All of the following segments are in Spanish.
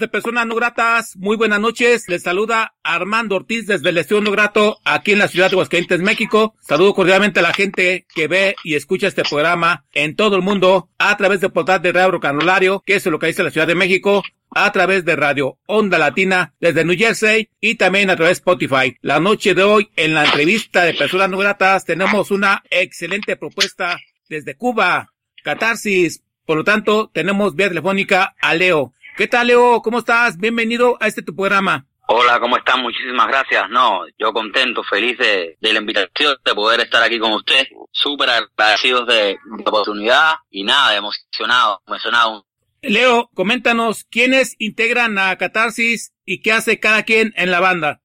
De Personas No Gratas? Muy buenas noches. Les saluda Armando Ortiz desde el Estudio No Grato aquí en la ciudad de Aguascalientes, México. Saludo cordialmente a la gente que ve y escucha este programa en todo el mundo a través del portal de Radio Canolario, que es lo que dice la Ciudad de México, a través de Radio Onda Latina desde New Jersey y también a través de Spotify. La noche de hoy en la entrevista de Personas No Gratas tenemos una excelente propuesta desde Cuba, Catarsis. Por lo tanto, tenemos vía telefónica a Leo. ¿Qué tal, Leo? ¿Cómo estás? Bienvenido a este tu programa. Hola, ¿cómo están? Muchísimas gracias. No, yo contento, feliz de, la invitación, de poder estar aquí con usted. Súper agradecidos de, la oportunidad y nada, emocionado, emocionado. Leo, coméntanos, ¿quiénes integran a Catarsis y qué hace cada quien en la banda?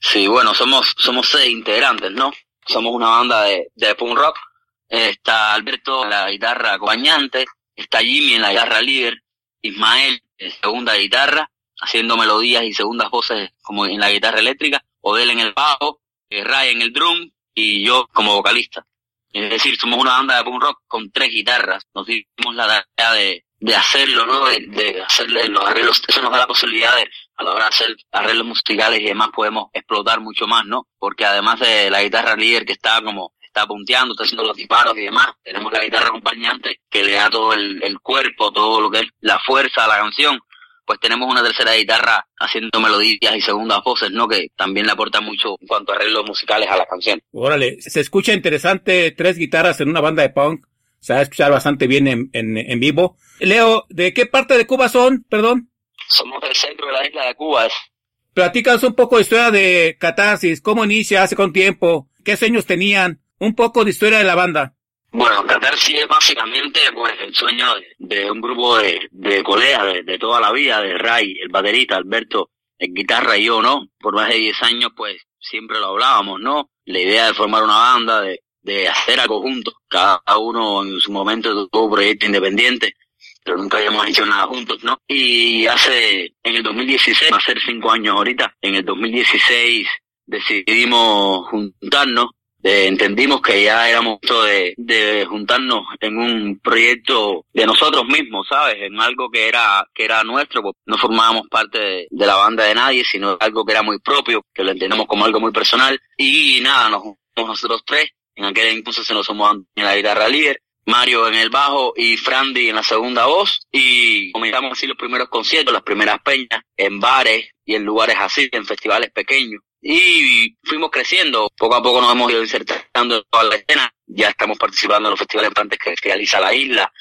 Sí, bueno, somos, somos seis integrantes, ¿no? Somos una banda de, de punk rock. Está Alberto en la guitarra acompañante, está Jimmy en la guitarra líder, Ismael segunda guitarra, haciendo melodías y segundas voces como en la guitarra eléctrica, Odell en el bajo, eh, Ray en el drum y yo como vocalista. Es decir, somos una banda de punk rock con tres guitarras. Nos dimos la tarea de, de hacerlo, ¿no? De, de hacerle los arreglos, eso nos da la posibilidad de, a la hora de hacer arreglos musicales y demás, podemos explotar mucho más, ¿no? Porque además de la guitarra líder que está como, está punteando, está haciendo los disparos y demás, tenemos la guitarra acompañante que le da todo el, el cuerpo, todo lo que es la fuerza a la canción, pues tenemos una tercera guitarra haciendo melodías y segundas voces, ¿no? Que también le aporta mucho en cuanto a arreglos musicales a la canción. Órale, se escucha interesante tres guitarras en una banda de punk, se va a escuchar bastante bien en, en, en vivo. Leo, ¿de qué parte de Cuba son? Perdón. Somos del centro de la isla de Cuba. Platícanos un poco de historia de Catarsis, cómo inicia, hace con tiempo, qué sueños tenían, un poco de historia de la banda. Bueno, Catarsis es básicamente pues el sueño de, un grupo de, colegas de, toda la vida, de Ray, el baterista, Alberto, el guitarra y yo, ¿no? Por más de 10 años pues siempre lo hablábamos, ¿no? La idea de formar una banda, de, de hacer algo juntos, cada uno en su momento tuvo un proyecto independiente, pero nunca habíamos hecho nada juntos, ¿no? Y hace, en el 2016, va a ser cinco años ahorita, en el 2016 decidimos juntarnos eh, entendimos que ya era momento de, de juntarnos en un proyecto de nosotros mismos, ¿sabes? En algo que era, que era nuestro, pues no formábamos parte de, de, la banda de nadie, sino algo que era muy propio, que lo entendemos como algo muy personal. Y nada, nos juntamos nosotros tres. En aquel entonces se nos sumó en la guitarra líder, Mario en el bajo y Frandy en la segunda voz. Y comenzamos así los primeros conciertos, las primeras peñas, en bares y en lugares así, en festivales pequeños y fuimos creciendo. Poco a poco nos hemos ido insertando en toda la escena. Ya estamos participando en los festivales importantes que realiza la isla.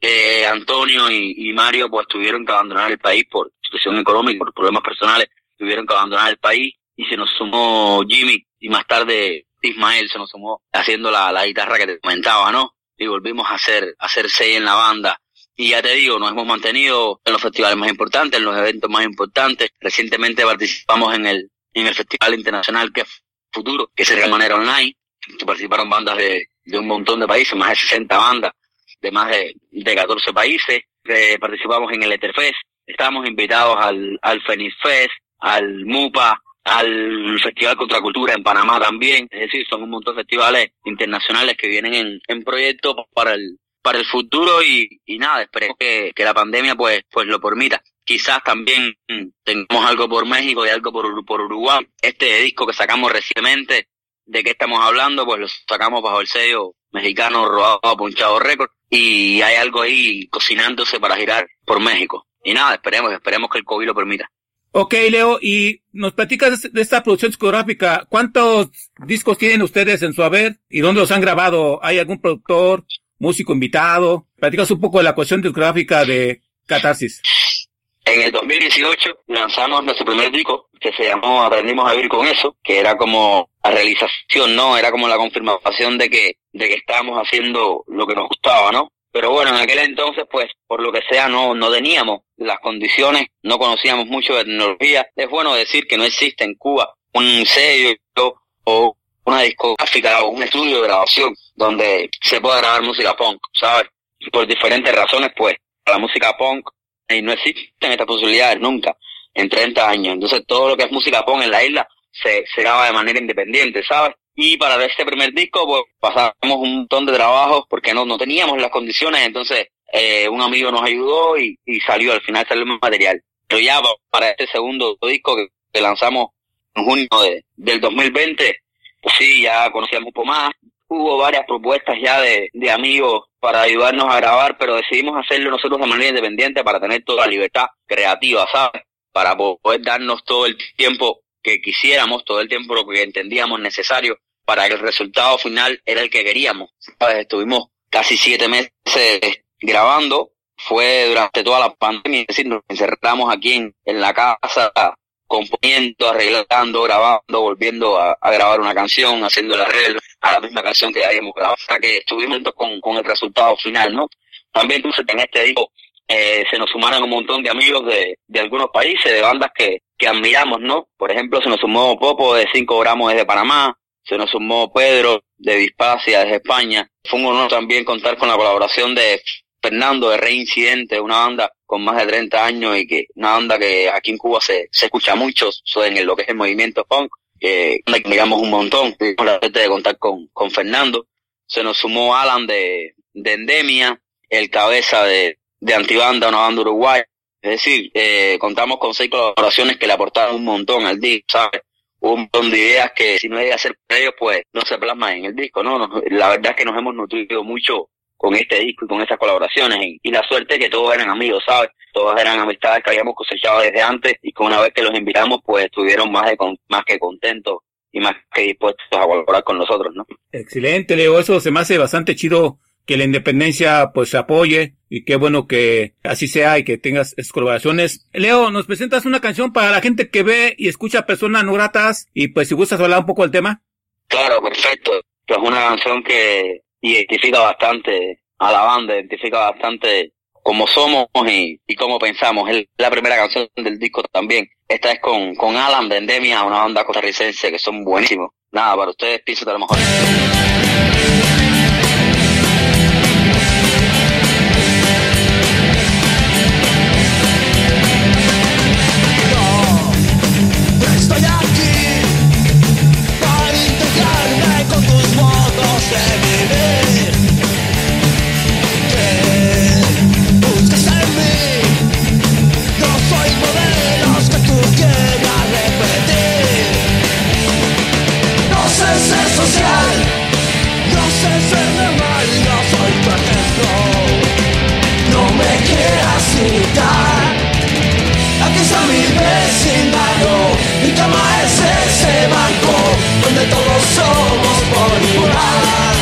Eh, Antonio y, Mario pues tuvieron que abandonar el país por situación económica, por problemas personales, tuvieron que abandonar el país y se nos sumó Jimmy y más tarde Ismael se nos sumó haciendo la, la guitarra que te comentaba, ¿no? Y volvimos a hacer, a hacer seis en la banda. Y ya te digo, nos hemos mantenido en los festivales más importantes, en los eventos más importantes. Recientemente participamos en el en el Festival Internacional que es Futuro, que se de manera online. Participaron bandas de, un montón de países, más de 60 bandas, de más de, de 14 países. Eh, participamos en el Etherfest. Estamos invitados al, al Fenix Fest, al MUPA, al Festival Contracultura en Panamá también. Es decir, son un montón de festivales internacionales que vienen en, en proyectos para el, para el futuro y, y nada, esperemos que, que la pandemia pues, pues lo permita quizás también tengamos algo por México y algo por, por Uruguay. Este disco que sacamos recientemente, ¿de qué estamos hablando? Pues lo sacamos bajo el sello mexicano Robado a Punchado Record y hay algo ahí cocinándose para girar por México. Y nada, esperemos, esperemos que el COVID lo permita. Ok, Leo, y nos platicas de esta producción discográfica. ¿Cuántos discos tienen ustedes en su haber y dónde los han grabado? ¿Hay algún productor, músico invitado? Platicas un poco de la cuestión discográfica de Catarsis. En el 2018 lanzamos nuestro primer disco que se llamó Aprendimos a vivir con eso, que era como la realización, ¿no? Era como la confirmación de que, de que estábamos haciendo lo que nos gustaba, ¿no? Pero bueno, en aquel entonces, pues, por lo que sea, no, no teníamos las condiciones, no conocíamos mucho de tecnología. Es bueno decir que no existe en Cuba un sello o una discográfica o un estudio de grabación donde se pueda grabar música punk, ¿sabes? Por diferentes razones, pues, la música punk y no existen estas posibilidades nunca en 30 años. Entonces todo lo que es música punk en la isla se, se graba de manera independiente, ¿sabes? Y para este primer disco, pues pasamos un montón de trabajos porque no, no teníamos las condiciones, entonces eh, un amigo nos ayudó y, y salió, al final salió el material. Pero ya para este segundo disco que, lanzamos en junio de, del 2020, pues sí, ya conocíamos un poco más, hubo varias propuestas ya de, de amigos para ayudarnos a grabar, pero decidimos hacerlo nosotros de manera independiente para tener toda la libertad creativa, ¿sabes? Para poder darnos todo el tiempo que quisiéramos, todo el tiempo que entendíamos necesario para que el resultado final era el que queríamos. Estuvimos casi siete meses grabando, fue durante toda la pandemia, es decir, nos encerramos aquí en, en la casa componiendo, arreglando, grabando, volviendo a, a, grabar una canción, haciendo el arreglo a la misma canción que habíamos grabado, hasta que estuvimos con, con el resultado final, ¿no? También en este disco eh, se nos sumaron un montón de amigos de, de algunos países, de bandas que, que admiramos, ¿no? Por ejemplo, se nos sumó Popo de 5 gramos desde Panamá, se nos sumó Pedro de Dispacia desde España. Fue un honor también contar con la colaboración de Fernando de Reincidente, una banda con más de 30 años y que una banda que aquí en Cuba se, se escucha mucho en lo que es el movimiento punk, que digamos un montón. Tuvimos la suerte de contar con, con Fernando. Se nos sumó Alan de, de Endemia, el cabeza de, de Antibanda, una banda uruguaya. Es decir, eh, contamos con seis colaboraciones que le aportaron un montón al disco, ¿sabes? Un montón de ideas que si no hay que hacer por ellos, pues no se plasman en el disco, ¿no? la verdad es que nos hemos nutrido mucho con este disco y con estas colaboraciones y, y la suerte que todos eran amigos, ¿sabes? Todas eran amistades que habíamos cosechado desde antes y que una vez que los invitamos, pues estuvieron más, de, más que contentos y más que dispuestos a colaborar con nosotros, ¿no? Excelente, Leo, eso se me hace bastante chido que la independencia pues se apoye y qué bueno que así sea y que tengas esas colaboraciones. Leo, nos presentas una canción para la gente que ve y escucha personas no gratas y pues si gustas hablar un poco del tema. Claro, perfecto. Es una canción que identifica bastante a la banda, identifica bastante cómo somos y, y cómo pensamos. Es la primera canción del disco también. Esta es con, con Alan de Endemia, una banda costarricense que son buenísimos. Nada, para ustedes pienso de lo mejor. No sé ser normal, no soy tu ejemplo. No me quieras imitar. Aquí está mi vecindario, mi cama es ese banco donde todos somos por igual.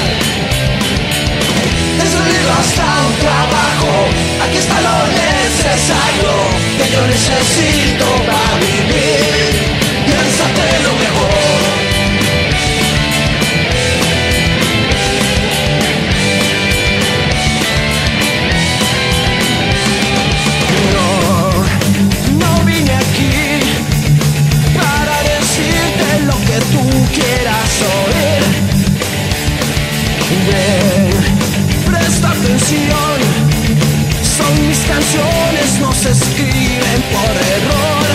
Desde el libro hasta un trabajo, aquí está lo necesario que yo necesito para vivir. Canciones, no se escriben por error.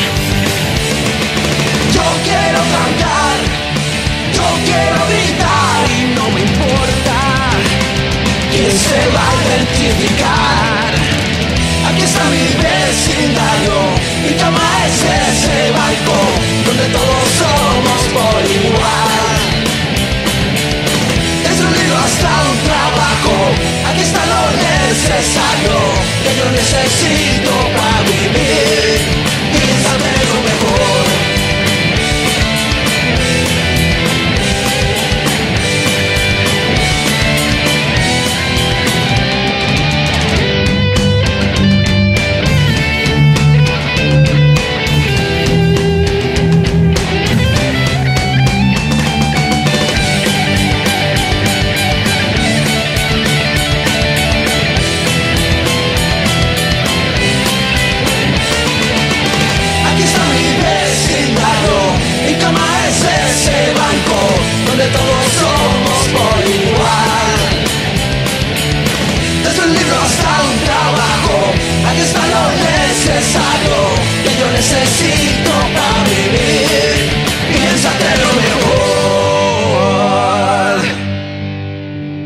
Yo quiero cantar, yo quiero gritar y no me importa quién se va a identificar. Aquí está mi vecindario, mi cama es ese banco donde todos somos por igual. Desde un libro hasta un trabajo, está lo necesario que yo necesito para vivir. Piénsame lo mejor. Yo necesito para lo mejor.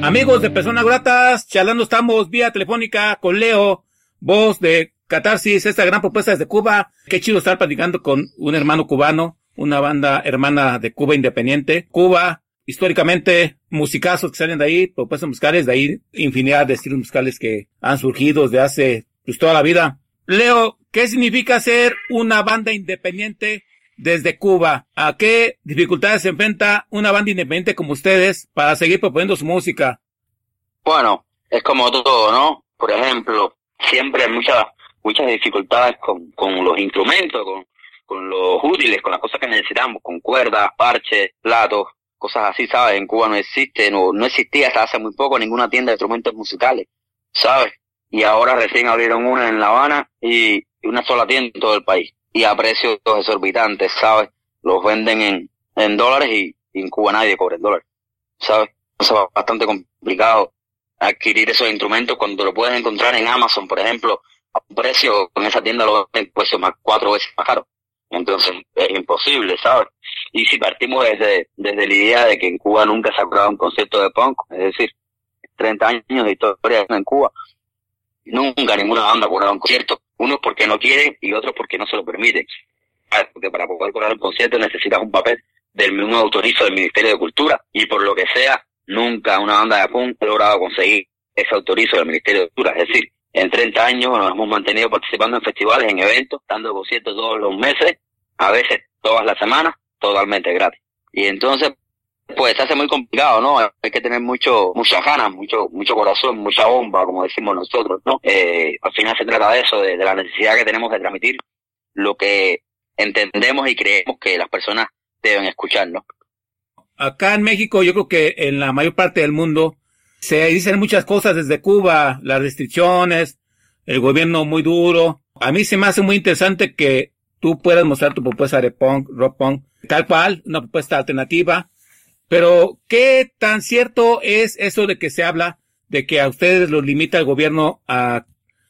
Amigos de Personas Gratas, charlando estamos vía telefónica con Leo, voz de Catarsis, esta gran propuesta desde Cuba. Qué chido estar platicando con un hermano cubano, una banda hermana de Cuba independiente. Cuba, históricamente, musicazos que salen de ahí, propuestas musicales, de ahí infinidad de estilos musicales que han surgido desde hace pues, toda la vida. Leo, ¿qué significa ser una banda independiente desde Cuba? ¿A qué dificultades se enfrenta una banda independiente como ustedes para seguir proponiendo su música? Bueno, es como todo, ¿no? Por ejemplo, siempre hay muchas muchas dificultades con, con los instrumentos, con, con los útiles, con las cosas que necesitamos, con cuerdas, parches, platos, cosas así, ¿sabes? En Cuba no existe, no, no existía hasta hace muy poco ninguna tienda de instrumentos musicales, ¿sabes? Y ahora recién abrieron una en La Habana y una sola tienda en todo el país. Y a precios exorbitantes, ¿sabes? Los venden en, en dólares y, y en Cuba nadie cobra en dólares, ¿sabes? Eso es bastante complicado adquirir esos instrumentos cuando lo puedes encontrar en Amazon, por ejemplo, a un precio, en esa tienda lo venden pues más cuatro veces más caro. Entonces es imposible, ¿sabes? Y si partimos desde, desde la idea de que en Cuba nunca se ha creado un concepto de punk, es decir, 30 años de historia en Cuba, Nunca ninguna banda ha cobrado un concierto. Unos porque no quieren y otros porque no se lo permiten. Ah, Porque para poder cobrar un concierto necesitas un papel del un autorizo del Ministerio de Cultura y por lo que sea, nunca una banda de punk ha logrado conseguir ese autorizo del Ministerio de Cultura. Es decir, en 30 años nos hemos mantenido participando en festivales, en eventos, dando conciertos todos los meses, a veces todas las semanas, totalmente gratis. Y entonces, pues se hace muy complicado, ¿no? Hay que tener mucho, muchas ganas, mucho, mucho corazón, mucha bomba, como decimos nosotros, ¿no? Eh, al final se trata de eso, de, la necesidad que tenemos de transmitir lo que entendemos y creemos que las personas deben escuchar, ¿no? Acá en México, yo creo que en la mayor parte del mundo se dicen muchas cosas desde Cuba, las restricciones, el gobierno muy duro. A mí se me hace muy interesante que tú puedas mostrar tu propuesta de punk, rock punk, tal cual, una propuesta alternativa. Pero, ¿qué tan cierto es eso de que se habla de que a ustedes los limita el gobierno a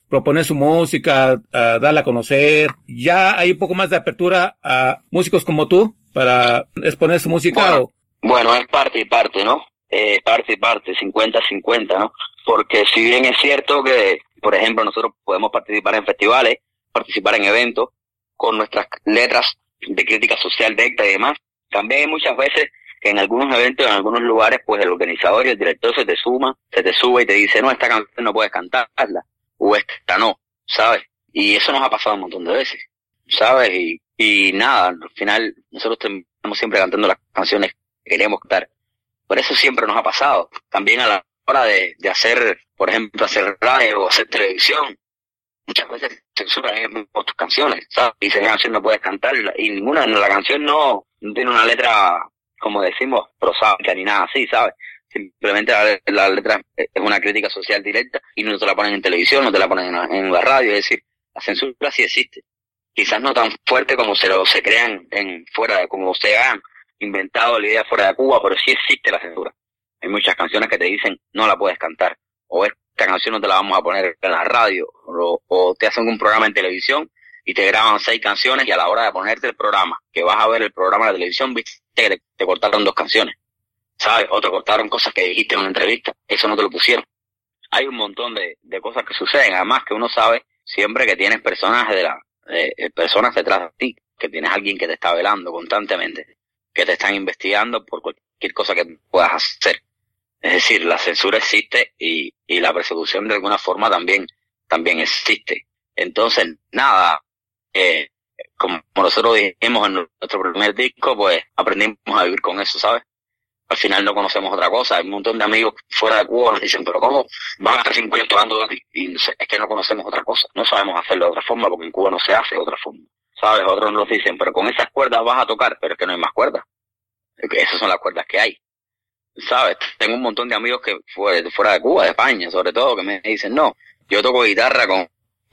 proponer su música, a darla a conocer? Ya hay un poco más de apertura a músicos como tú para exponer su música Bueno. o Bueno, es parte y parte, ¿no? Eh, parte y parte, 50-50, ¿no? Porque si bien es cierto que, por ejemplo, nosotros podemos participar en festivales, participar en eventos, con nuestras letras de crítica social directa y demás, también hay muchas veces que en algunos eventos, en algunos lugares, pues el organizador y el director se te suma, se te sube y te dice, no, esta canción no puedes cantarla, o esta no, ¿sabes? Y eso nos ha pasado un montón de veces, ¿sabes? Y, y nada, al final nosotros estamos siempre cantando las canciones que queremos cantar. Por eso siempre nos ha pasado. También a la hora de, de hacer, por ejemplo, hacer radio o hacer televisión, muchas veces censuran tus canciones, ¿sabes? Y esa canción no puedes cantarla. Y ninguna, la canción no, no tiene una letra, como decimos, prosáica ni nada así, ¿sabes? Simplemente la, letra es una crítica social directa y no te la ponen en televisión, no te la ponen en en la radio. Es decir, la censura sí existe. Quizás no tan fuerte como se lo se crean en fuera de, como se han inventado la idea fuera de Cuba, pero sí existe la censura. Hay muchas canciones que te dicen no la puedes cantar, o esta canción no te la vamos a poner en la radio, o, o te hacen un programa en televisión y te graban seis canciones y a la hora de ponerte el programa, que vas a ver el programa de televisión, viste que te, te cortaron dos canciones, ¿sabes? O te cortaron cosas que dijiste en una entrevista, eso no te lo pusieron. Hay un montón de, de cosas que suceden, además que uno sabe siempre que tienes personas de la, eh, personas detrás de ti, que tienes alguien que te está velando constantemente, que te están investigando por cualquier cosa que puedas hacer. Es decir, la censura existe y, y la persecución de alguna forma también, también existe. Entonces, nada, eh, como nosotros dijimos en nuestro primer disco, pues aprendimos a vivir con eso, ¿sabes? Al final no conocemos otra cosa. Hay un montón de amigos fuera de Cuba nos dicen, pero ¿cómo van a estar cinco años? Y es que no conocemos otra cosa. No sabemos hacerlo de otra forma porque en Cuba no se hace de otra forma. ¿Sabes? Otros nos dicen, pero con esas cuerdas vas a tocar, pero es que no hay más cuerdas. Esas son las cuerdas que hay. ¿Sabes? Tengo un montón de amigos que fuera de Cuba, de España, sobre todo, que me dicen, no, yo toco guitarra con,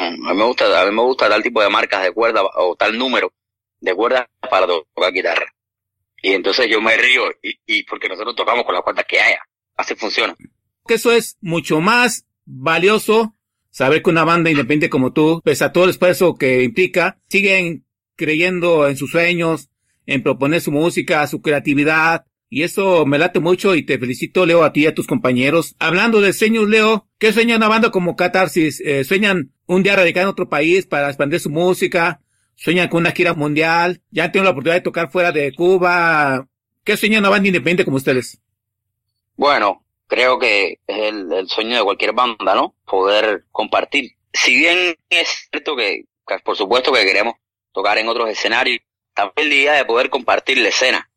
a mí me gusta, a mí me gusta tal tipo de marcas de cuerdas o tal número de cuerdas para tocar guitarra. Y entonces yo me río y, y porque nosotros tocamos con las cuerdas que haya. Así funciona. que eso es mucho más valioso saber que una banda independiente como tú, pese a todo el esfuerzo que implica, siguen creyendo en sus sueños, en proponer su música, su creatividad. Y eso me late mucho y te felicito, Leo, a ti y a tus compañeros. Hablando de sueños, Leo, ¿qué sueña una banda como Catarsis? Eh, ¿Sueñan un día radicar en otro país para expandir su música? ¿Sueñan con una gira mundial? ¿Ya han tenido la oportunidad de tocar fuera de Cuba? ¿Qué sueña una banda independiente como ustedes? Bueno, creo que es el, el sueño de cualquier banda, ¿no? Poder compartir. Si bien es cierto que, por supuesto que queremos tocar en otros escenarios, también la idea de poder compartir la escena,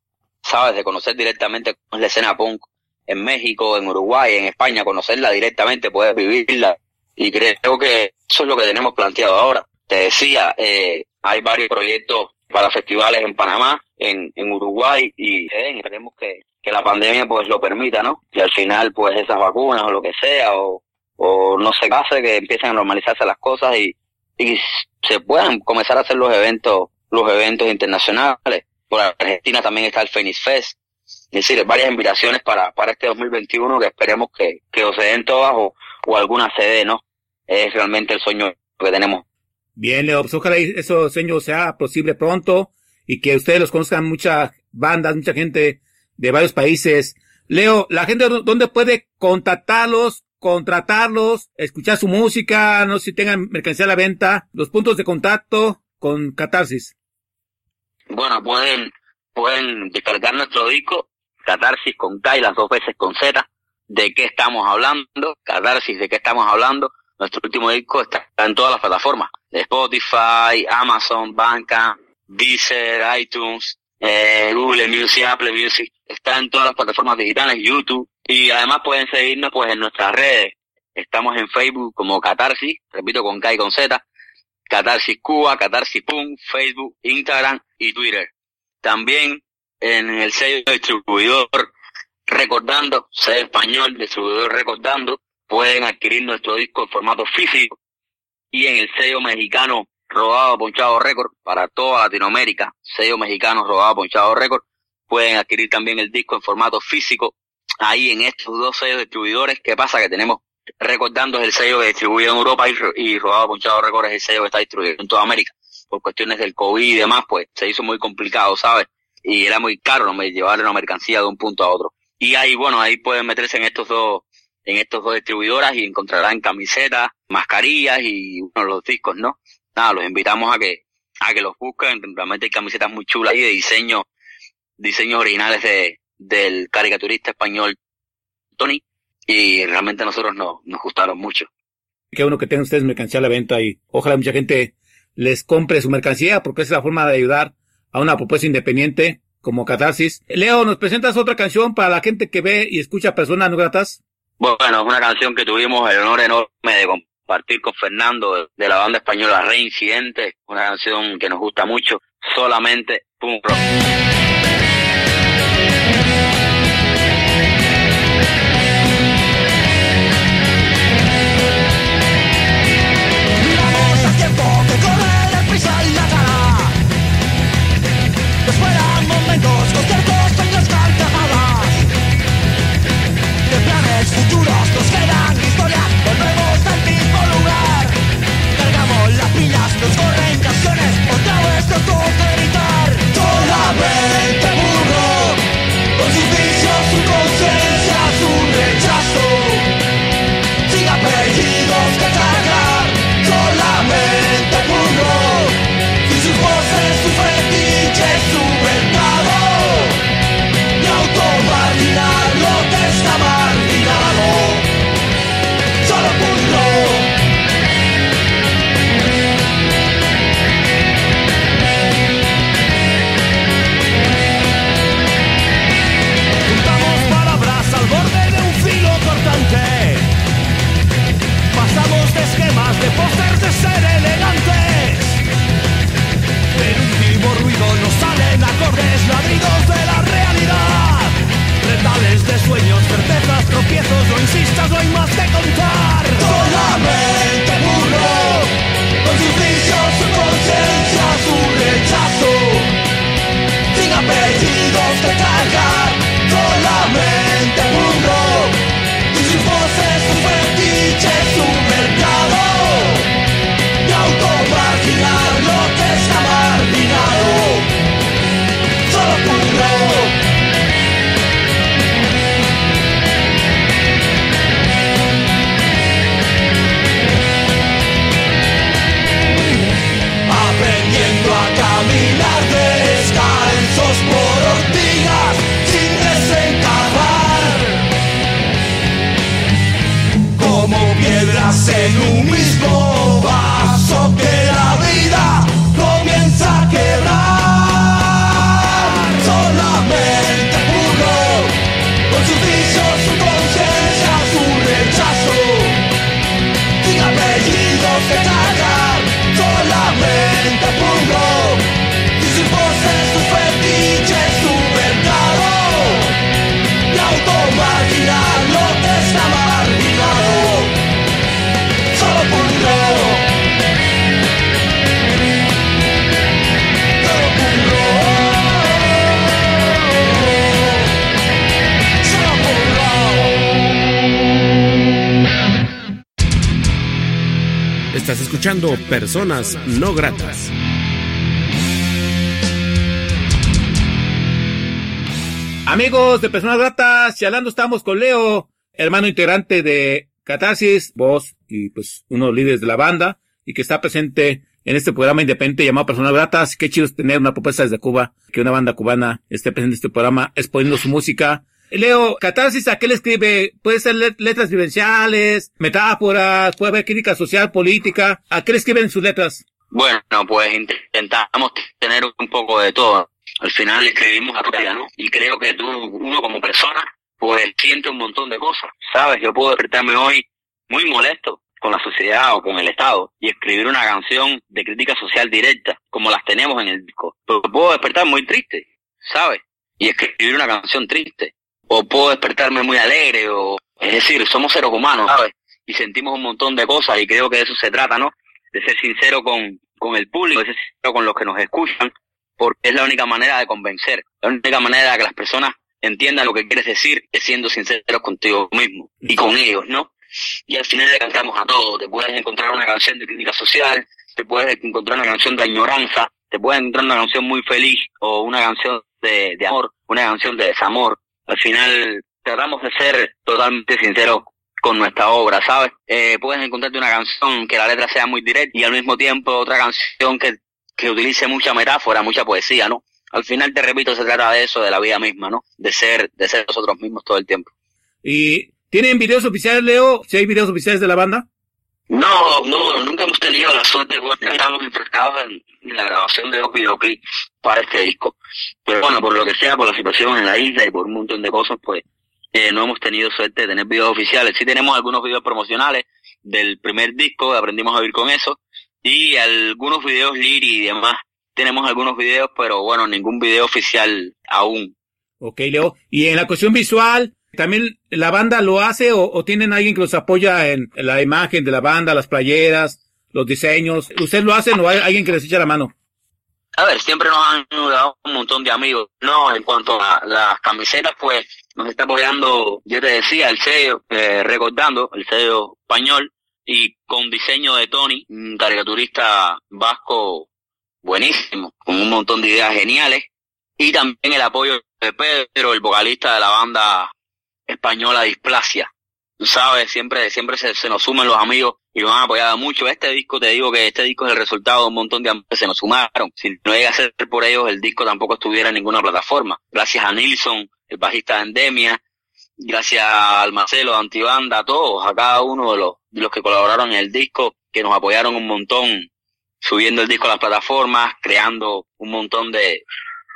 ¿sabes? De conocer directamente cómo es la escena punk en México, en Uruguay, en España, conocerla directamente, poder vivirla. Y creo que eso es lo que tenemos planteado ahora. Te decía, eh, hay varios proyectos para festivales en Panamá, en, en Uruguay y eh, esperemos que, que la pandemia pues lo permita, ¿no? Y al final pues esas vacunas o lo que sea o, o no se pase, que empiecen a normalizarse las cosas y, y se puedan comenzar a hacer los eventos, los eventos internacionales. Por Argentina también está el Phoenix Fest. Es decir, varias invitaciones para, para este 2021 que esperemos que, que o se den todas o, alguna se ¿no? Es realmente el sueño que tenemos. Bien, Leo, pues ojalá y eso sueño sea posible pronto y que ustedes los conozcan muchas bandas, mucha gente de varios países. Leo, la gente dó- dónde puede contactarlos, contratarlos, escuchar su música, no sé si tengan mercancía a la venta, los puntos de contacto con Catarsis. Bueno, pueden, pueden descargar nuestro disco, Catarsis con K y las dos veces con Z. ¿De qué estamos hablando? Catarsis, ¿de qué estamos hablando? Nuestro último disco está en todas las plataformas. Spotify, Amazon, Banca, Deezer, iTunes, eh, Google Music, Apple Music. Está en todas las plataformas digitales, YouTube. Y además pueden seguirnos pues en nuestras redes. Estamos en Facebook como Catarsis, repito con K y con Z. Catarsis Cuba, Catarsis Pum, Facebook, Instagram y Twitter. También en el sello distribuidor Recordando, sello español, distribuidor Recordando, pueden adquirir nuestro disco en formato físico y en el sello mexicano Robado Ponchado Record para toda Latinoamérica, sello mexicano Robado Ponchado Record, pueden adquirir también el disco en formato físico ahí en estos dos sellos distribuidores. ¿Qué pasa? Que tenemos Recordando es el sello que distribuye en Europa y, y Robado Ponchado Record es el sello que está distribuido en toda América. Por cuestiones del COVID y demás, pues se hizo muy complicado, ¿sabes? Y era muy caro ¿no? llevar una mercancía de un punto a otro. Y ahí, bueno, ahí pueden meterse en estos dos, en estos dos distribuidoras y encontrarán camisetas, mascarillas y bueno, los discos, ¿no? Nada, los invitamos a que, a que los busquen. Realmente hay camisetas muy chulas y de diseño, diseños originales de, del caricaturista español Tony y realmente a nosotros nos, nos gustaron mucho. Qué bueno que tengan ustedes mercancía a la venta y ojalá mucha gente les compre su mercancía porque es la forma de ayudar a una propuesta independiente como Catarsis. Leo, ¿nos presentas otra canción para la gente que ve y escucha personas no gratas? Bueno, es una canción que tuvimos el honor enorme de compartir con Fernando de la banda española Reincidente, una canción que nos gusta mucho, solamente punk rock. Escuchando Personas No Gratas. Amigos de Personas Gratas, charlando estamos con Leo, hermano integrante de Catarsis, vos y pues uno de los líderes de la banda y que está presente en este programa independiente llamado Personal Gratas. Qué chido tener una propuesta desde Cuba, que una banda cubana esté presente en este programa exponiendo su música. Leo, Catarsis, ¿a qué le escribe? Puede ser let- letras vivenciales, metáforas, puede haber crítica social, política. ¿A qué le escriben sus letras? Bueno, pues intentamos tener un poco de todo. Al final escribimos a tu vida, ¿no? Y creo que tú, uno como persona, pues siente un montón de cosas, ¿sabes? Yo puedo despertarme hoy muy molesto con la sociedad o con el Estado y escribir una canción de crítica social directa, como las tenemos en el disco. Pero puedo despertar muy triste, ¿sabes? Y escribir una canción triste. O puedo despertarme muy alegre, o... Es decir, somos seres humanos. Y sentimos un montón de cosas y creo que de eso se trata, ¿no? De ser sincero con, con el público, de ser sincero con los que nos escuchan, porque es la única manera de convencer, la única manera de que las personas entiendan lo que quieres decir, es siendo sinceros contigo mismo y con ellos, ¿no? Y al final le cantamos a todos, te puedes encontrar una canción de crítica social, te puedes encontrar una canción de añoranza, te puedes encontrar una canción muy feliz o una canción de, de amor, una canción de desamor. Al final tratamos de ser totalmente sinceros con nuestra obra, ¿sabes? Eh, puedes encontrarte una canción que la letra sea muy directa y al mismo tiempo otra canción que, que utilice mucha metáfora, mucha poesía, ¿no? Al final, te repito, se trata de eso, de la vida misma, ¿no? De ser, de ser nosotros mismos todo el tiempo. ¿Y tienen videos oficiales, Leo? ¿Si hay videos oficiales de la banda? No, no, nunca hemos tenido la suerte, bueno, estamos enfrascados en, en la grabación de dos videoclips para este disco. Pero bueno, por lo que sea, por la situación en la isla y por un montón de cosas, pues eh, no hemos tenido suerte de tener videos oficiales. Sí tenemos algunos videos promocionales del primer disco, aprendimos a vivir con eso, y algunos videos liri y demás. Tenemos algunos videos, pero bueno, ningún video oficial aún. Ok, Leo. ¿Y en la cuestión visual, también la banda lo hace o, tienen alguien que los apoya en, en la imagen de la banda, las playeras, los diseños? ¿Ustedes lo hacen o hay alguien que les echa la mano? A ver, siempre nos han ayudado un montón de amigos. No, en cuanto a las camisetas, pues nos está apoyando, yo te decía, el sello, eh, recordando, el sello español, y con diseño de Tony, un caricaturista vasco buenísimo, con un montón de ideas geniales, y también el apoyo de Pedro, el vocalista de la banda española Displasia. Tú sabes, siempre, siempre se, nos suman los amigos y nos han apoyado mucho. Este disco, te digo que este disco es el resultado de un montón de amigos que se nos sumaron. Si no llega a ser por ellos, el disco tampoco estuviera en ninguna plataforma. Gracias a Nilsson, el bajista de Endemia, gracias al Marcelo de Antibanda, a todos, a cada uno de los, que colaboraron en el disco, que nos apoyaron un montón, subiendo el disco a las plataformas, creando un montón de,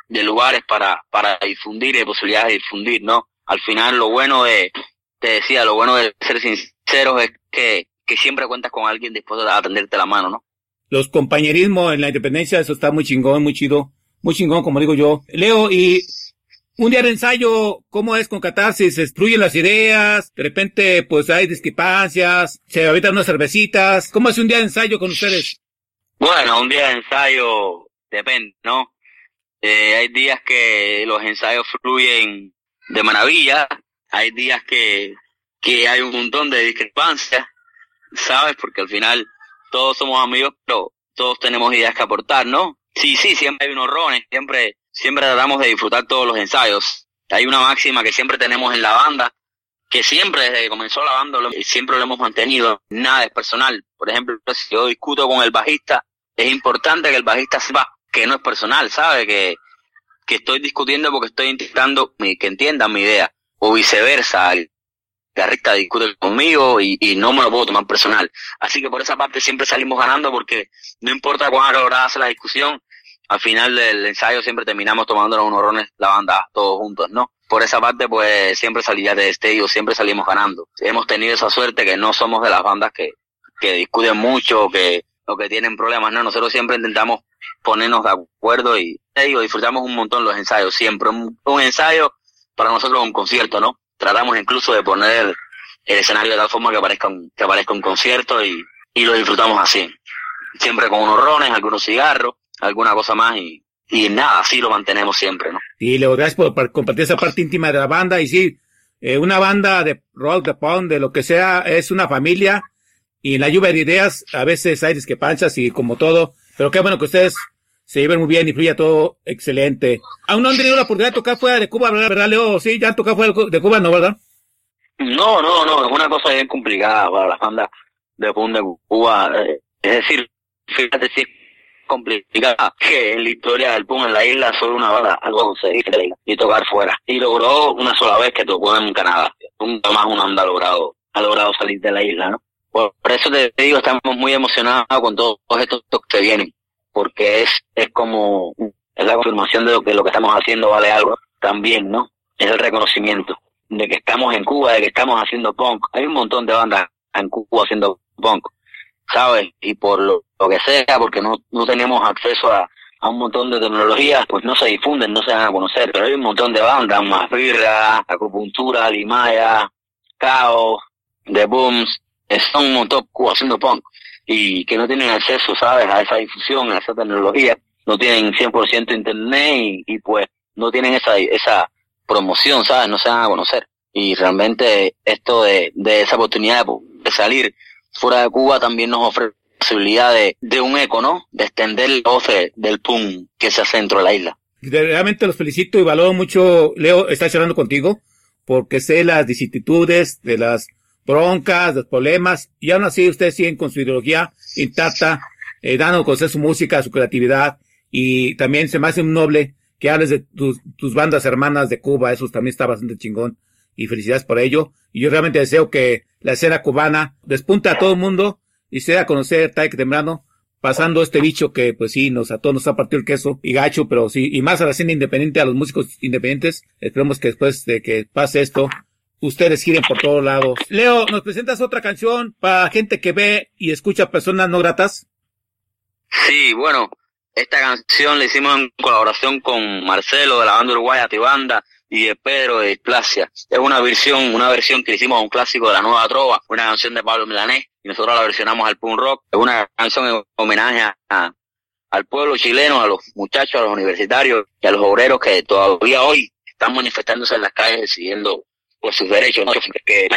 de lugares para, para difundir y de posibilidades de difundir, ¿no? Al final lo bueno de, te decía, lo bueno de ser sinceros es que, que siempre cuentas con alguien dispuesto a tenderte la mano, ¿no? Los compañerismos en la independencia, eso está muy chingón, muy chido. Muy chingón, como digo yo. Leo, y un día de ensayo, ¿cómo es con Catarsis? ¿Se destruyen las ideas? De repente, pues hay discrepancias, se habitan unas cervecitas. ¿Cómo es un día de ensayo con ustedes? Bueno, un día de ensayo depende, ¿no? Eh, hay días que los ensayos fluyen de maravilla, hay días que, que hay un montón de discrepancias, ¿sabes? Porque al final todos somos amigos, pero todos tenemos ideas que aportar, ¿no? Sí, sí, siempre hay unos rones, siempre, siempre tratamos de disfrutar todos los ensayos. Hay una máxima que siempre tenemos en la banda, que siempre desde que comenzó la banda siempre lo hemos mantenido, nada es personal. Por ejemplo, si yo discuto con el bajista, es importante que el bajista sepa que no es personal, ¿sabe? Que, que estoy discutiendo porque estoy intentando mi- que entiendan mi idea. O viceversa, el guitarrista discute conmigo y, y no me lo puedo tomar personal. Así que por esa parte siempre salimos ganando porque no importa cuán acalorada sea la discusión, al final del ensayo siempre terminamos tomándonos unos rones la banda todos juntos, ¿no? Por esa parte, pues siempre salía de siempre salimos ganando. Hemos tenido esa suerte que no somos de las bandas que, que discuten mucho que, o que tienen problemas, ¿no? Nosotros siempre intentamos ponernos de acuerdo y te digo, disfrutamos un montón los ensayos, siempre. Un, ensayo para nosotros es un concierto, ¿no? Tratamos incluso de poner el escenario de tal forma que parezca un, que parezca un concierto y, y lo disfrutamos así. Siempre con unos rones, algunos cigarros, alguna cosa más y, y nada, así lo mantenemos siempre, ¿no? Y Leo, gracias por compartir esa parte íntima de la banda. Y sí, eh, una banda de rock, de punk, de lo que sea, es una familia. Y en la lluvia de ideas, a veces hay discrepancias y como todo. Pero qué bueno que ustedes se lleven muy bien y fluya todo excelente. Aún no han tenido la oportunidad de tocar fuera de Cuba, ¿verdad, Leo? Sí, ya han tocado fuera de Cuba, ¿no, verdad? No, no, no, es una cosa bien complicada para las bandas de punk de Cuba. Es decir, fíjate si complicada que en la historia del punk en la isla solo una banda algo conseguir y tocar fuera. Y logró una sola vez que tocó en Canadá. Nunca más una banda logrado, ha logrado salir de la isla, ¿no? Por, eso te digo, estamos muy emocionados con todos estos que vienen, porque es, es como, es la confirmación de lo que lo que estamos haciendo vale algo también, ¿no? Es el reconocimiento de que estamos en Cuba, de que estamos haciendo punk. Hay un montón de bandas en Cuba haciendo punk, ¿sabes? Y por lo, que sea, porque no, no tenemos acceso a, a un montón de tecnologías, pues no se difunden, no se dan a conocer. Pero hay un montón de bandas, más birra, acupuntura, limaya, caos, The Booms, son un montón haciendo punk y que no tienen acceso, ¿sabes? A esa difusión, a esa tecnología, no tienen 100% internet y, pues no tienen esa, esa promoción, ¿sabes? No se dan a conocer. Y realmente esto de, de esa oportunidad de, salir fuera de Cuba también nos ofrece posibilidad de, de un eco, ¿no? De extender el voz de- del punk que se hace dentro de la isla. Realmente los felicito y valoro mucho, Leo, estar charlando contigo, porque sé las vicisitudes de las broncas, los problemas, y aún así ustedes siguen con su ideología intacta, eh, dando a conocer su música, su creatividad, y también se me hace un noble que hables de tus, tus bandas hermanas de Cuba, eso también está bastante chingón, y felicidades por ello, y yo realmente deseo que la escena cubana despunte a todo el mundo, y se dé a conocer Taik Temprano, pasando este bicho que pues sí nos a todos nos ha partido el queso y gacho, pero sí, y más a la escena independiente, a los músicos independientes, esperemos que después de que pase esto, ustedes giren por todos lados. Leo, ¿nos presentas otra canción para gente que ve y escucha personas no gratas? Sí, bueno, esta canción la hicimos en colaboración con Marcelo de la banda uruguaya Tibanda y de Pedro de Displasia. Es una versión, una versión que hicimos a un clásico de la nueva trova, una canción de Pablo Milanés, y nosotros la versionamos al punk rock. Es una canción en homenaje a, al pueblo chileno, a los muchachos, a los universitarios y a los obreros que todavía hoy están manifestándose en las calles decidiendo por sus derechos, ¿no? que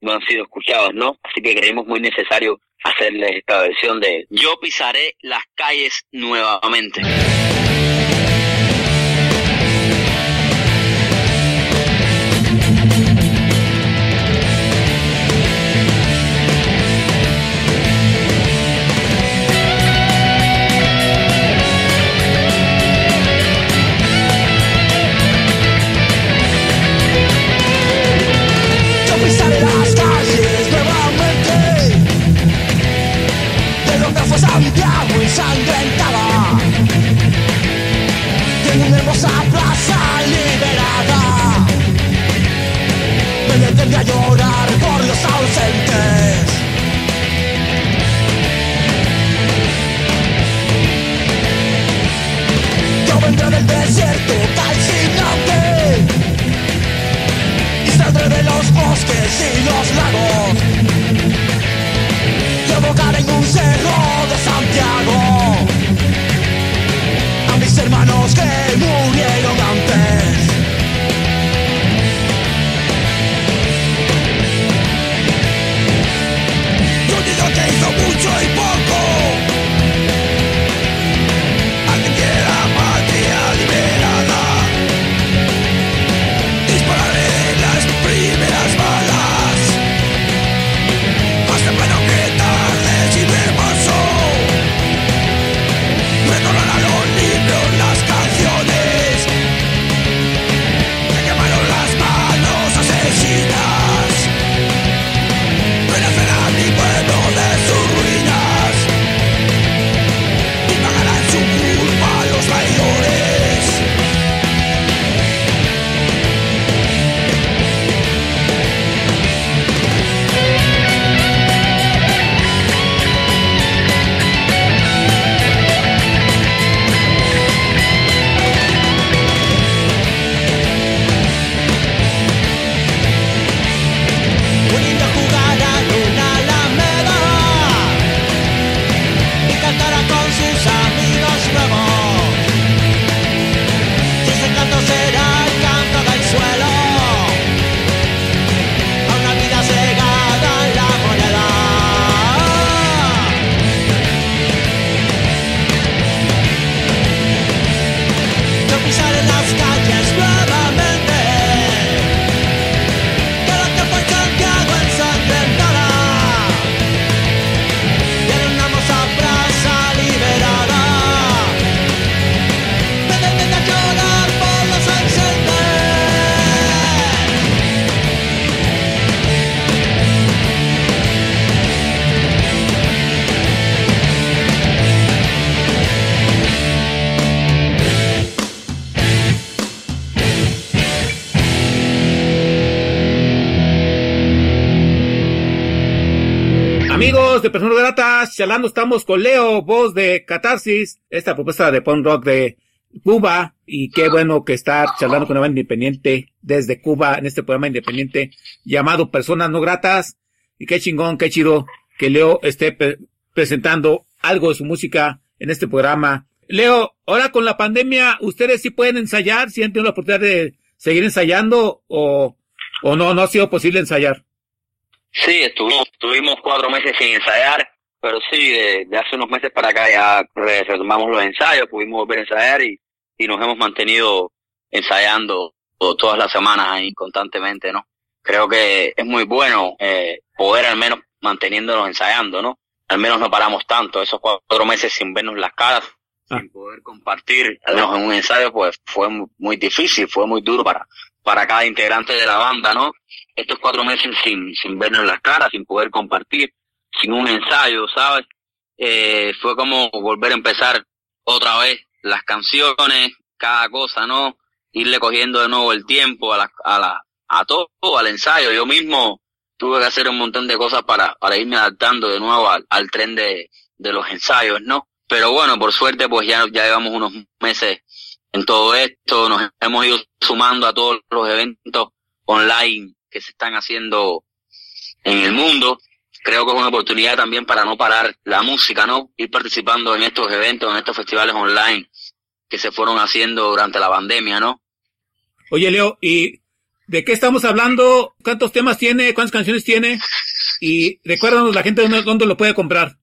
no han sido escuchados, ¿no? Así que creemos muy necesario hacerle esta versión de Yo pisaré las calles nuevamente. Charlando estamos con Leo, voz de Catarsis, esta propuesta de punk rock de Cuba, y qué bueno que está charlando con una banda independiente desde Cuba en este programa independiente llamado Personas No Gratas, y qué chingón, qué chido que Leo esté pre- presentando algo de su música en este programa. Leo, ahora con la pandemia, ¿ustedes sí pueden ensayar? ¿Sí han tenido la oportunidad de seguir ensayando o, o no, no ha sido posible ensayar? Sí, estuvimos, estuvimos cuatro meses sin ensayar, pero sí, de, de hace unos meses para acá ya re- retomamos los ensayos, pudimos volver a ensayar y, y nos hemos mantenido ensayando to- todas las semanas ahí constantemente, ¿no? Creo que es muy bueno eh, poder al menos manteniéndonos ensayando, ¿no? Al menos no paramos tanto, esos cuatro meses sin vernos las caras, Ah. sin poder compartir, al menos en un ensayo, pues fue mu- muy difícil, fue muy duro para, para cada integrante de la banda, ¿no? estos cuatro meses sin, sin vernos las caras, sin poder compartir, sin un ensayo, ¿sabes? Eh, fue como volver a empezar otra vez las canciones, cada cosa, ¿no? Irle cogiendo de nuevo el tiempo a la, a la, a todo, al ensayo. Yo mismo tuve que hacer un montón de cosas para, para irme adaptando de nuevo al, al tren de, de los ensayos, ¿no? Pero bueno, por suerte, pues ya, ya llevamos unos meses en todo esto, nos hemos ido sumando a todos los eventos online que se están haciendo en el mundo. Creo que es una oportunidad también para no parar la música, ¿no? Ir participando en estos eventos, en estos festivales online que se fueron haciendo durante la pandemia, ¿no? Oye, Leo, ¿y de qué estamos hablando? ¿Cuántos temas tiene? ¿Cuántas canciones tiene? Y recuérdanos la gente dónde, dónde lo puede comprar.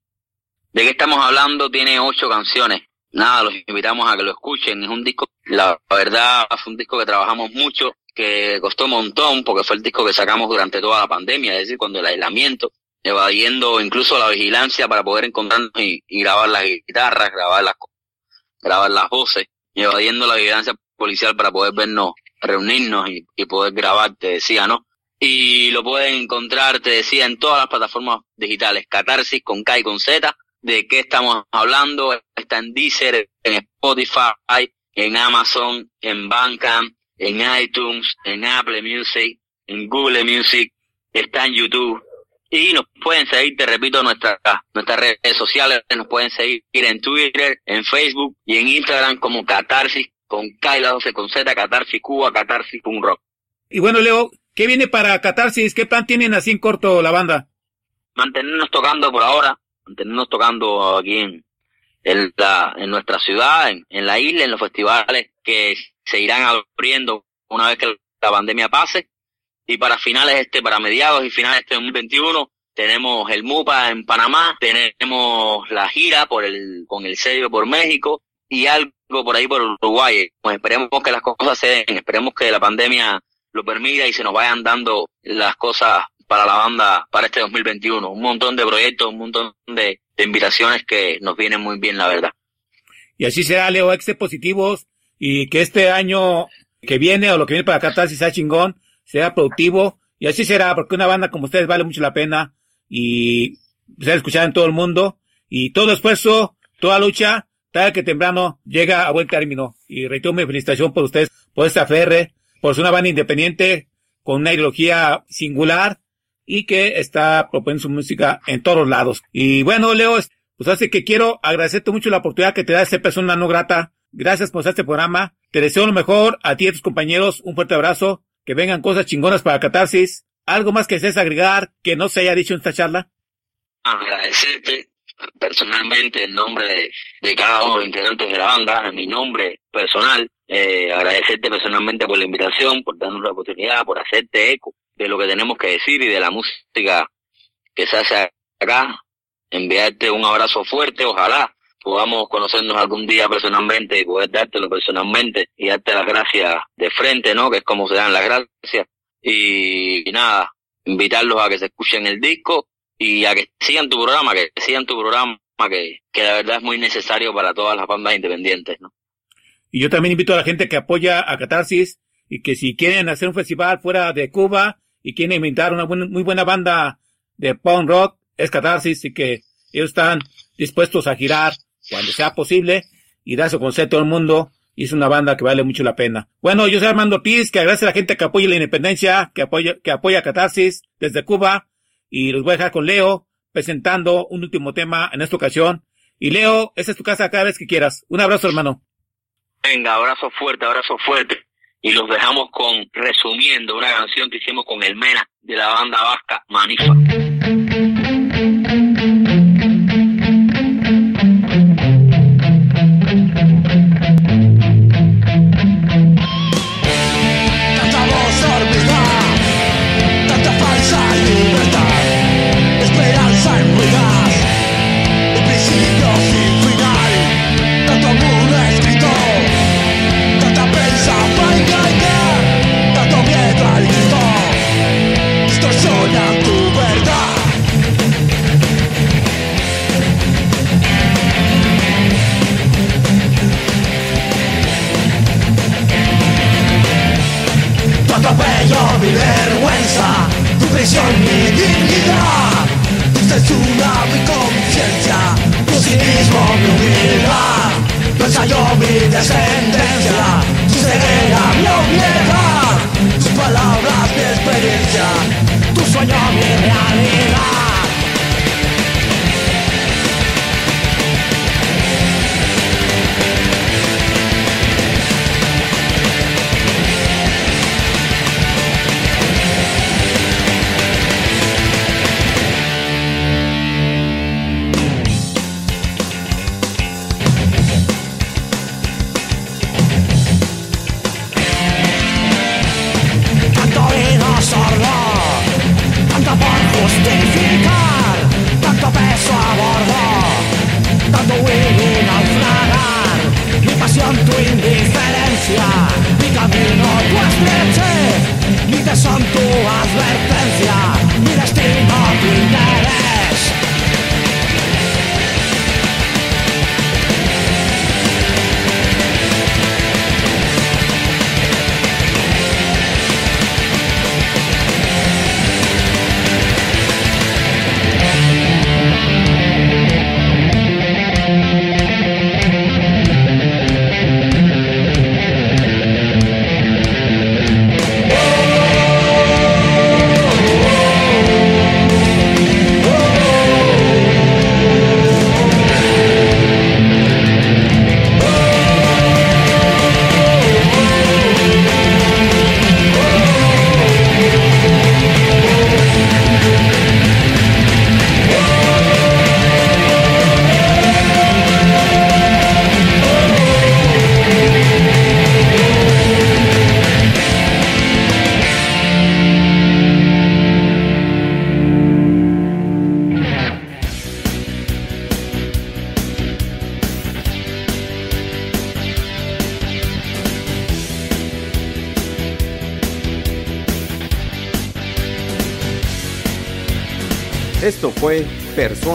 ¿De qué estamos hablando? Tiene ocho canciones. Nada, los invitamos a que lo escuchen. Es un disco, la verdad, fue un disco que trabajamos mucho, que costó un montón, porque fue el disco que sacamos durante toda la pandemia, es decir, cuando el aislamiento, evadiendo incluso la vigilancia para poder encontrarnos y, grabar las guitarras, grabar las, grabar las voces, evadiendo la vigilancia policial para poder vernos, reunirnos y, y poder grabar, te decía, ¿no? Y lo pueden encontrar, te decía, en todas las plataformas digitales, Catarsis con K y con Z, de qué estamos hablando, está en Deezer, en Spotify, en Amazon, en Bandcamp, en iTunes, en Apple Music, en Google Music, está en YouTube. Y nos pueden seguir, te repito, nuestras nuestras redes sociales, nos pueden seguir en Twitter, en Facebook y en Instagram como Catarsis, con K y la 12 con Z, Catarsis Cuba, Catarsis Punk Rock. Y bueno, Leo, ¿qué viene para Catarsis? ¿Qué plan tienen así en corto la banda? mantenernos tocando por ahora, mantenernos tocando aquí en, en, la, en nuestra ciudad, en, en la isla, en los festivales que se irán abriendo una vez que la pandemia pase. Y para finales este, para mediados y finales de este 2021, tenemos el MUPA en Panamá, tenemos la gira por el, con el sello por México y algo por ahí por Uruguay. Pues esperemos que las cosas se den, esperemos que la pandemia lo permita y se nos vayan dando las cosas para la banda para este 2021. Un montón de proyectos, un montón de, invitaciones que nos vienen muy bien, la verdad. Y así será, Leo, esté positivos y que este año que viene o lo que viene para Catarsis sea chingón, sea productivo y así será, porque una banda como ustedes vale mucho la pena y ser escuchada en todo el mundo y todo esfuerzo, toda lucha, tal que temprano llega a buen término. Y reitero mi felicitación por ustedes, por esta FR, por ser una banda independiente con una ideología singular y que está proponiendo su música en todos lados. Y bueno, Leo, pues así que quiero agradecerte mucho la oportunidad que te da esta persona no grata. Gracias por este programa. Te deseo lo mejor a ti y a tus compañeros. Un fuerte abrazo. Que vengan cosas chingonas para Catarsis. ¿Algo más que desees agregar que no se haya dicho en esta charla? Agradecerte personalmente en nombre de, cada uno de los integrantes de la banda, en mi nombre personal, eh, agradecerte personalmente por la invitación, por darnos la oportunidad, por hacerte eco de lo que tenemos que decir y de la música que se hace acá. Enviarte un abrazo fuerte, ojalá podamos conocernos algún día personalmente y poder dártelo personalmente y darte las gracias de frente, ¿no? Que es como se dan las gracias. Y, nada, invitarlos a que se escuchen el disco y a que sigan tu programa, que sigan tu programa, que, que la verdad es muy necesario para todas las bandas independientes, ¿no? Y yo también invito a la gente que apoya a Catarsis y que si quieren hacer un festival fuera de Cuba y quieren invitar una buena- muy buena banda de punk rock, es Catarsis y que ellos están dispuestos a girar cuando sea posible y dar su concepto al mundo y es una banda que vale mucho la pena. Bueno, yo soy Armando Ortiz, que agradece a la gente que apoya la independencia, que apoya, que apoya a Catarsis desde Cuba y los voy a dejar con Leo, presentando un último tema en esta ocasión. Y Leo, esa es tu casa cada vez que quieras. Un abrazo, hermano. Venga, abrazo fuerte, abrazo fuerte. Y los dejamos con, resumiendo, una canción que hicimos con el Mena de la banda vasca Manifa. Mi